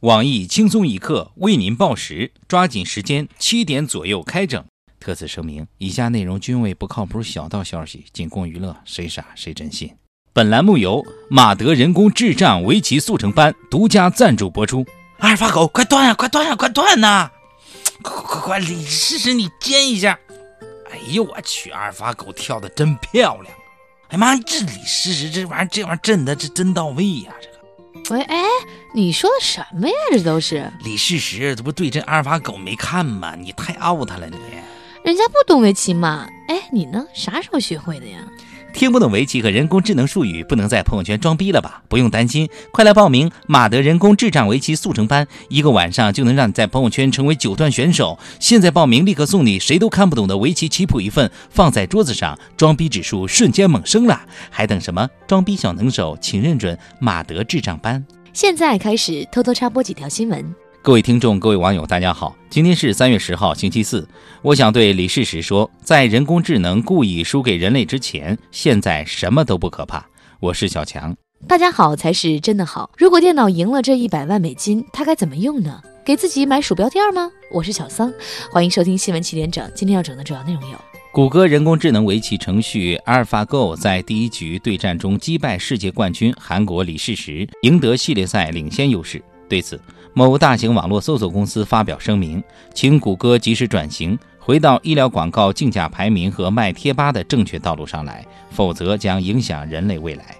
网易轻松一刻为您报时，抓紧时间，七点左右开整。特此声明，以下内容均为不靠谱小道消息，仅供娱乐，谁傻谁真信。本栏目由马德人工智障围棋速成班独家赞助播出。阿尔法狗，快断呀！快断呀！快断呐！快快快，李试试你尖一下。哎呦我去，阿尔法狗跳的真漂亮。哎妈，这李试试这玩意儿，这玩意儿震的这真到位呀！这个，喂，哎，你说的什么呀？这都是李世石，这不对阵阿尔法狗没看吗？你太 out 了你。人家不懂围棋嘛。哎，你呢？啥时候学会的呀？听不懂围棋和人工智能术语，不能在朋友圈装逼了吧？不用担心，快来报名马德人工智障围棋速成班，一个晚上就能让你在朋友圈成为九段选手。现在报名，立刻送你谁都看不懂的围棋棋谱一份，放在桌子上，装逼指数瞬间猛升了。还等什么？装逼小能手，请认准马德智障班。现在开始，偷偷插播几条新闻。各位听众，各位网友，大家好，今天是三月十号，星期四。我想对李世石说，在人工智能故意输给人类之前，现在什么都不可怕。我是小强，大家好才是真的好。如果电脑赢了这一百万美金，它该怎么用呢？给自己买鼠标垫吗？我是小桑，欢迎收听新闻起点整。今天要整的主要内容有：谷歌人工智能围棋程序 AlphaGo 在第一局对战中击败世界冠军韩国李世石，赢得系列赛领先优势。对此，某大型网络搜索公司发表声明，请谷歌及时转型，回到医疗广告竞价排名和卖贴吧的正确道路上来，否则将影响人类未来。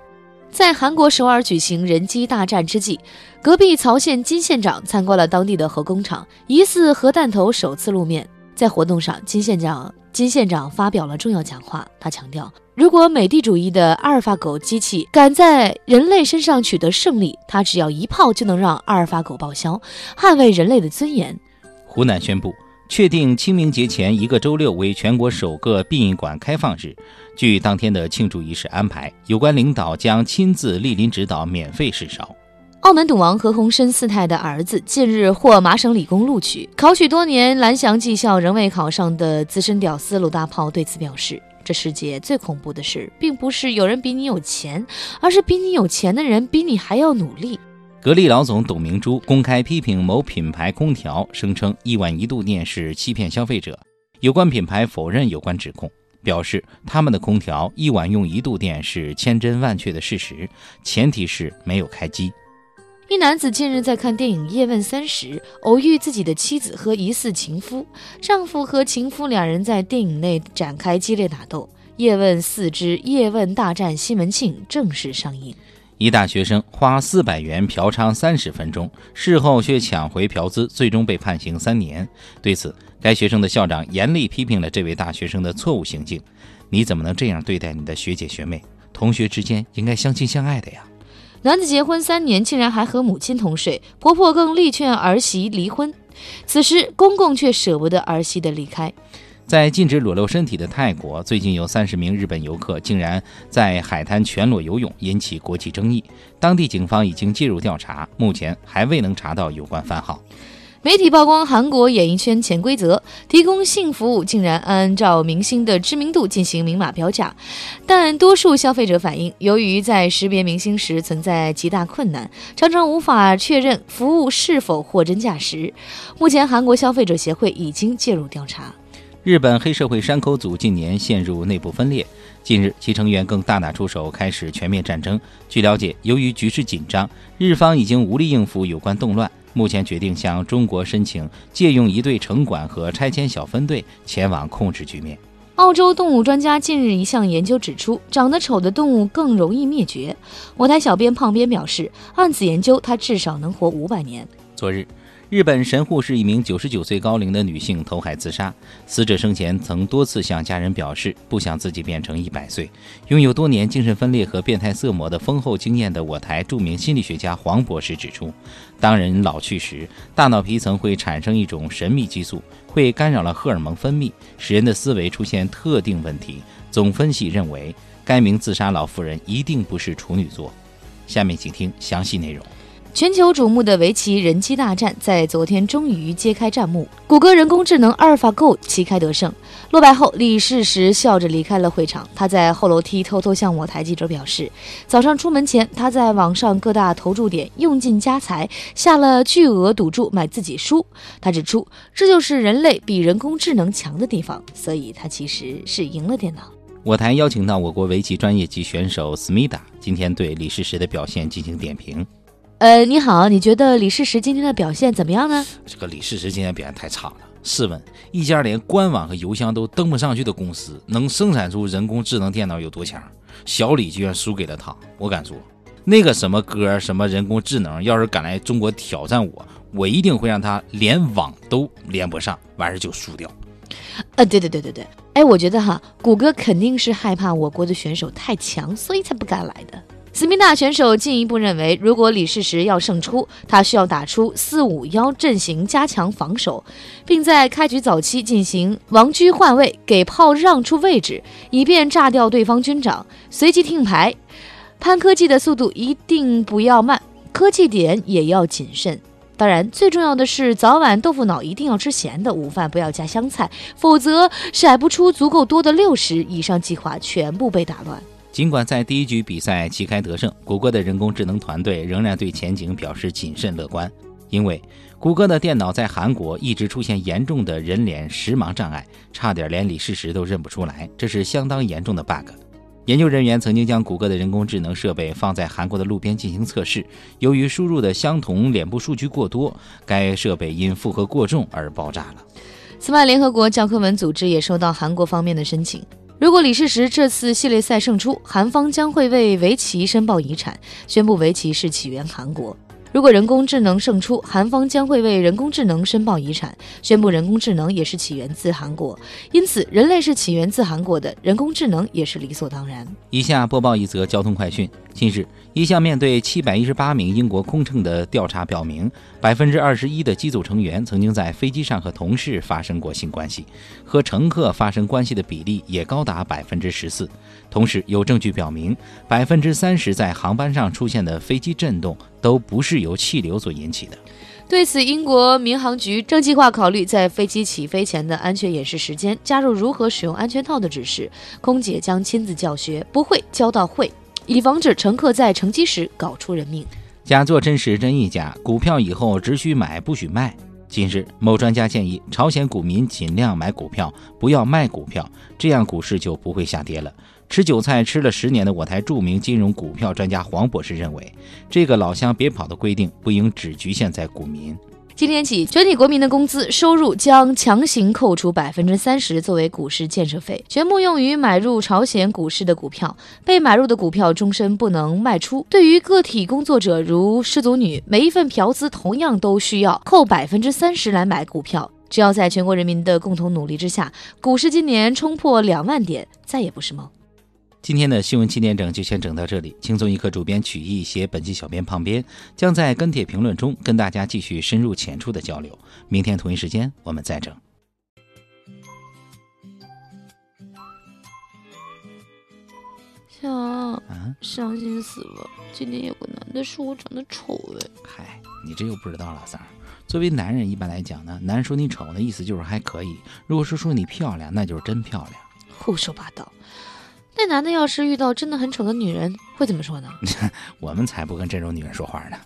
在韩国首尔举行人机大战之际，隔壁曹县金县长参观了当地的核工厂，疑似核弹头首次露面。在活动上，金县长金县长发表了重要讲话，他强调。如果美帝主义的阿尔法狗机器敢在人类身上取得胜利，它只要一炮就能让阿尔法狗报销，捍卫人类的尊严。湖南宣布确定清明节前一个周六为全国首个殡仪馆开放日。据当天的庆祝仪式安排，有关领导将亲自莅临指导，免费试烧。澳门赌王何鸿燊四太的儿子近日获麻省理工录取，考取多年蓝翔技校仍未考上的资深屌丝鲁大炮对此表示。这世界最恐怖的事，并不是有人比你有钱，而是比你有钱的人比你还要努力。格力老总董明珠公开批评某品牌空调，声称一晚一度电是欺骗消费者。有关品牌否认有关指控，表示他们的空调一晚用一度电是千真万确的事实，前提是没有开机。一男子近日在看电影《叶问三》时，偶遇自己的妻子和疑似情夫。丈夫和情夫两人在电影内展开激烈打斗。《叶问四之叶问大战西门庆》正式上映。一大学生花四百元嫖娼三十分钟，事后却抢回嫖资，最终被判刑三年。对此，该学生的校长严厉批评了这位大学生的错误行径。你怎么能这样对待你的学姐学妹？同学之间应该相亲相爱的呀！男子结婚三年，竟然还和母亲同睡，婆婆更力劝儿媳离婚。此时，公公却舍不得儿媳的离开。在禁止裸露身体的泰国，最近有三十名日本游客竟然在海滩全裸游泳，引起国际争议。当地警方已经介入调查，目前还未能查到有关番号。媒体曝光韩国演艺圈潜规则，提供性服务竟然按照明星的知名度进行明码标价。但多数消费者反映，由于在识别明星时存在极大困难，常常无法确认服务是否货真价实。目前，韩国消费者协会已经介入调查。日本黑社会山口组近年陷入内部分裂，近日其成员更大打出手，开始全面战争。据了解，由于局势紧张，日方已经无力应付有关动乱。目前决定向中国申请借用一队城管和拆迁小分队前往控制局面。澳洲动物专家近日一项研究指出，长得丑的动物更容易灭绝。我台小编胖编表示，按此研究，它至少能活五百年。昨日。日本神户市一名九十九岁高龄的女性投海自杀，死者生前曾多次向家人表示不想自己变成一百岁。拥有多年精神分裂和变态色魔的丰厚经验的我台著名心理学家黄博士指出，当人老去时，大脑皮层会产生一种神秘激素，会干扰了荷尔蒙分泌，使人的思维出现特定问题。总分析认为，该名自杀老妇人一定不是处女座。下面请听详细内容。全球瞩目的围棋人机大战在昨天终于揭开战幕，谷歌人工智能阿尔法 Go 旗开得胜。落败后，李世石笑着离开了会场。他在后楼梯偷偷向我台记者表示，早上出门前，他在网上各大投注点用尽家财，下了巨额赌注买自己输。他指出，这就是人类比人工智能强的地方，所以他其实是赢了电脑。我台邀请到我国围棋专业级选手思密达，今天对李世石的表现进行点评。呃，你好，你觉得李世石今天的表现怎么样呢？这个李世石今天表现太差了。试问，一家连官网和邮箱都登不上去的公司，能生产出人工智能电脑有多强？小李居然输给了他。我敢说，那个什么哥，什么人工智能，要是敢来中国挑战我，我一定会让他连网都连不上，完事就输掉。呃，对对对对对，哎，我觉得哈，谷歌肯定是害怕我国的选手太强，所以才不敢来的。斯密纳选手进一步认为，如果李世石要胜出，他需要打出四五幺阵型，加强防守，并在开局早期进行王车换位，给炮让出位置，以便炸掉对方军长，随即听牌。潘科技的速度一定不要慢，科技点也要谨慎。当然，最重要的是早晚豆腐脑一定要吃咸的，午饭不要加香菜，否则甩不出足够多的六十。以上计划全部被打乱。尽管在第一局比赛旗开得胜，谷歌的人工智能团队仍然对前景表示谨慎乐观，因为谷歌的电脑在韩国一直出现严重的人脸识盲障碍，差点连李世石都认不出来，这是相当严重的 bug。研究人员曾经将谷歌的人工智能设备放在韩国的路边进行测试，由于输入的相同脸部数据过多，该设备因负荷过重而爆炸了。此外，联合国教科文组织也收到韩国方面的申请。如果李世石这次系列赛胜出，韩方将会为围棋申报遗产，宣布围棋是起源韩国。如果人工智能胜出，韩方将会为人工智能申报遗产，宣布人工智能也是起源自韩国。因此，人类是起源自韩国的，人工智能也是理所当然。以下播报一则交通快讯：近日，一项面对七百一十八名英国空乘的调查表明，百分之二十一的机组成员曾经在飞机上和同事发生过性关系，和乘客发生关系的比例也高达百分之十四。同时，有证据表明，百分之三十在航班上出现的飞机震动都不是由气流所引起的。对此，英国民航局正计划考虑在飞机起飞前的安全演示时间加入如何使用安全套的指示，空姐将亲自教学，不会教到会，以防止乘客在乘机时搞出人命。假作真时真亦假，股票以后只许买不许卖。近日，某专家建议朝鲜股民尽量买股票，不要卖股票，这样股市就不会下跌了。吃韭菜吃了十年的我台著名金融股票专家黄博士认为，这个老乡别跑的规定不应只局限在股民。今天起，全体国民的工资收入将强行扣除百分之三十作为股市建设费，全部用于买入朝鲜股市的股票。被买入的股票终身不能卖出。对于个体工作者，如失足女，每一份嫖资同样都需要扣百分之三十来买股票。只要在全国人民的共同努力之下，股市今年冲破两万点，再也不是梦。今天的新闻七点整就先整到这里。轻松一刻主编曲艺写本期小编胖边，将在跟帖评论中跟大家继续深入浅出的交流。明天同一时间我们再整。小啊，伤心死了！今天有个男的说我长得丑哎。嗨，你这又不知道了，三儿。作为男人，一般来讲呢，男人说你丑的意思就是还可以；如果是说你漂亮，那就是真漂亮。胡说八道。那男的要是遇到真的很丑的女人，会怎么说呢？我们才不跟这种女人说话呢。